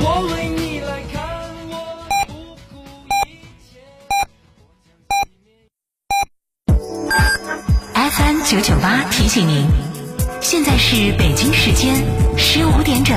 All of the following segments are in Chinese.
我为你来看，我不顾一切。FM 九九八提醒您，现在是北京时间十五点整。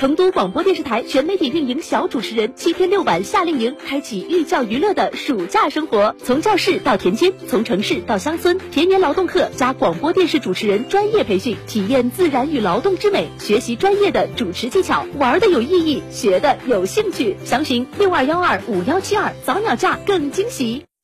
成都广播电视台全媒体运营小主持人七天六晚夏令营，开启寓教于乐的暑假生活，从教室到田间，从城市到乡村，田园劳动课加广播电视主持人专业培训，体验自然与劳动之美，学习专业的主持技巧，玩的有意义，学的有兴趣。详询六二幺二五幺七二，早鸟价更惊喜。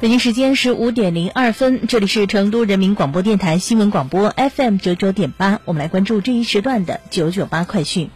北京时间十五点零二分，这里是成都人民广播电台新闻广播 FM 九九点八，我们来关注这一时段的九九八快讯。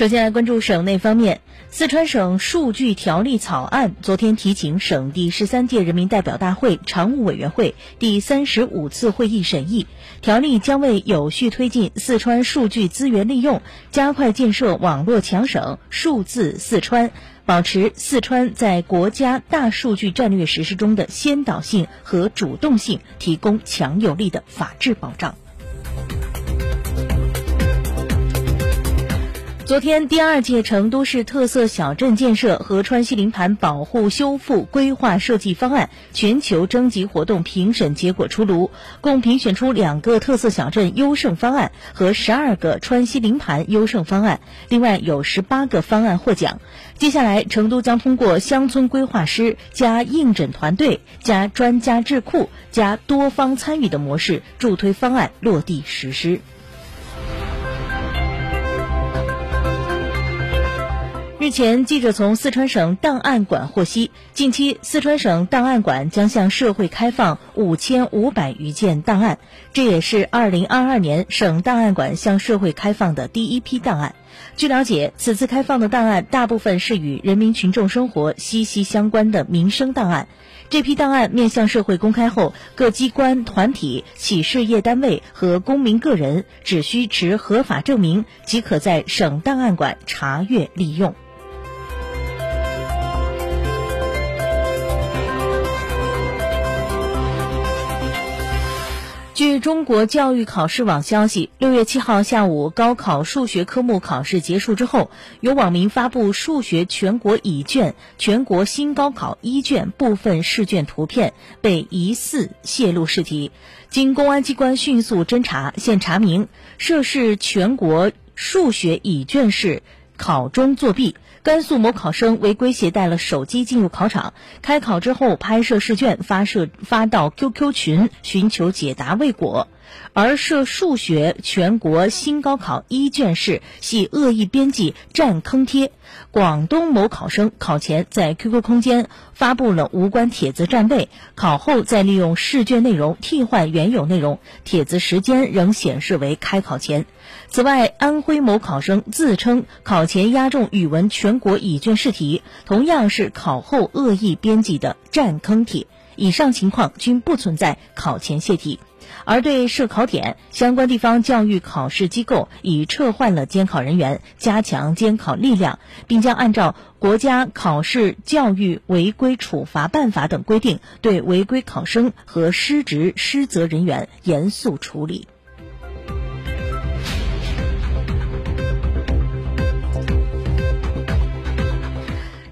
首先来关注省内方面，四川省数据条例草案昨天提请省第十三届人民代表大会常务委员会第三十五次会议审议。条例将为有序推进四川数据资源利用，加快建设网络强省、数字四川，保持四川在国家大数据战略实施中的先导性和主动性，提供强有力的法治保障。昨天，第二届成都市特色小镇建设和川西林盘保护修复规划设计方案全球征集活动评审结果出炉，共评选出两个特色小镇优胜方案和十二个川西林盘优胜方案，另外有十八个方案获奖。接下来，成都将通过乡村规划师加应诊团队加专家智库加多方参与的模式，助推方案落地实施。日前，记者从四川省档案馆获悉，近期四川省档案馆将向社会开放五千五百余件档案，这也是二零二二年省档案馆向社会开放的第一批档案。据了解，此次开放的档案大部分是与人民群众生活息息相关的民生档案。这批档案面向社会公开后，各机关、团体、企事业单位和公民个人只需持合法证明，即可在省档案馆查阅利用。据中国教育考试网消息，六月七号下午，高考数学科目考试结束之后，有网民发布数学全国乙卷、全国新高考一卷部分试卷图片，被疑似泄露试题。经公安机关迅速侦查，现查明涉事全国数学乙卷是考中作弊。甘肃某考生违规携带了手机进入考场，开考之后拍摄试卷发射发到 QQ 群寻求解答未果。而涉数学全国新高考一卷试系恶意编辑占坑贴。广东某考生考前在 QQ 空间发布了无关帖子占位，考后再利用试卷内容替换原有内容，帖子时间仍显示为开考前。此外，安徽某考生自称考前押中语文全国乙卷试题，同样是考后恶意编辑的占坑帖。以上情况均不存在考前泄题。而对涉考点，相关地方教育考试机构已撤换了监考人员，加强监考力量，并将按照国家考试教育违规处罚办法等规定，对违规考生和失职失责人员严肃处理。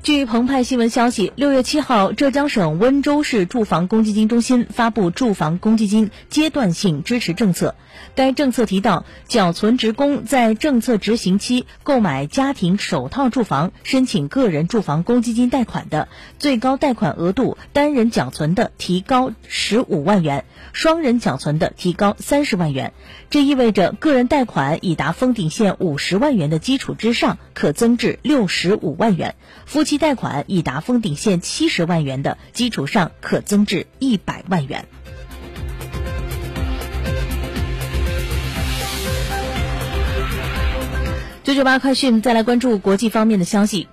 据澎湃新闻消息，六月七号，浙江省温州市住房公积金中心发布住房公积金阶段性支持政策。该政策提到，缴存职工在政策执行期购买家庭首套住房，申请个人住房公积金贷款的，最高贷款额度单人缴存的提高十五万元，双人缴存的提高三十万元。这意味着，个人贷款已达封顶线五十万元的基础之上，可增至六十五万元；夫妻贷款已达封顶线七十万元的基础上，可增至一百万元。九九八快讯，再来关注国际方面的消息。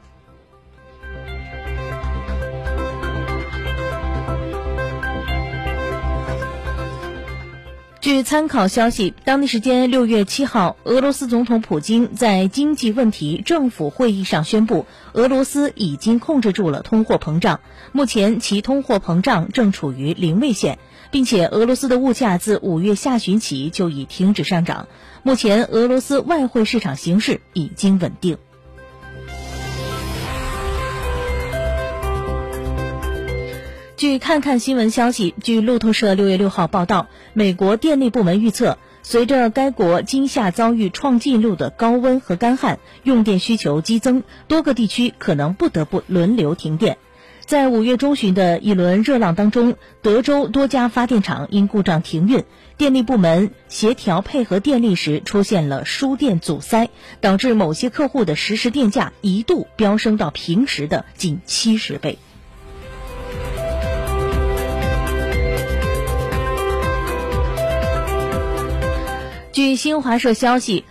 据参考消息，当地时间六月七号，俄罗斯总统普京在经济问题政府会议上宣布，俄罗斯已经控制住了通货膨胀，目前其通货膨胀正处于零位线，并且俄罗斯的物价自五月下旬起就已停止上涨。目前，俄罗斯外汇市场形势已经稳定。据看看新闻消息，据路透社六月六号报道，美国电力部门预测，随着该国今夏遭遇创纪录的高温和干旱，用电需求激增，多个地区可能不得不轮流停电。在五月中旬的一轮热浪当中，德州多家发电厂因故障停运，电力部门协调配合电力时出现了输电阻塞，导致某些客户的实时电价一度飙升到平时的近七十倍。据新华社消息，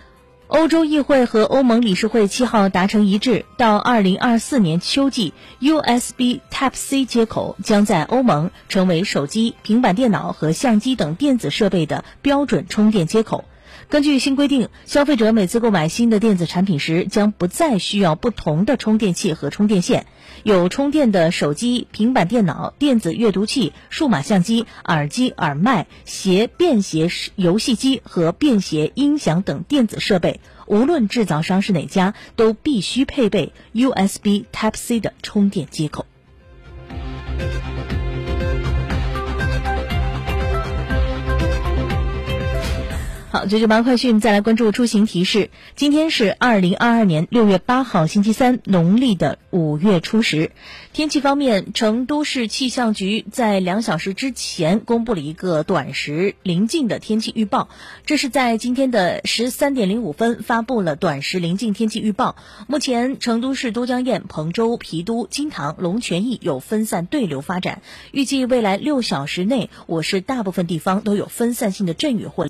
欧洲议会和欧盟理事会七号达成一致，到二零二四年秋季，USB Type-C 接口将在欧盟成为手机、平板电脑和相机等电子设备的标准充电接口。根据新规定，消费者每次购买新的电子产品时，将不再需要不同的充电器和充电线。有充电的手机、平板电脑、电子阅读器、数码相机、耳机、耳麦、携便携游戏机和便携音响等电子设备，无论制造商是哪家，都必须配备 USB Type-C 的充电接口。好，九九八快讯，再来关注出行提示。今天是二零二二年六月八号，星期三，农历的五月初十。天气方面，成都市气象局在两小时之前公布了一个短时临近的天气预报。这是在今天的十三点零五分发布了短时临近天气预报。目前，成都市都江堰、彭州、郫都、金堂、龙泉驿有分散对流发展。预计未来六小时内，我市大部分地方都有分散性的阵雨或。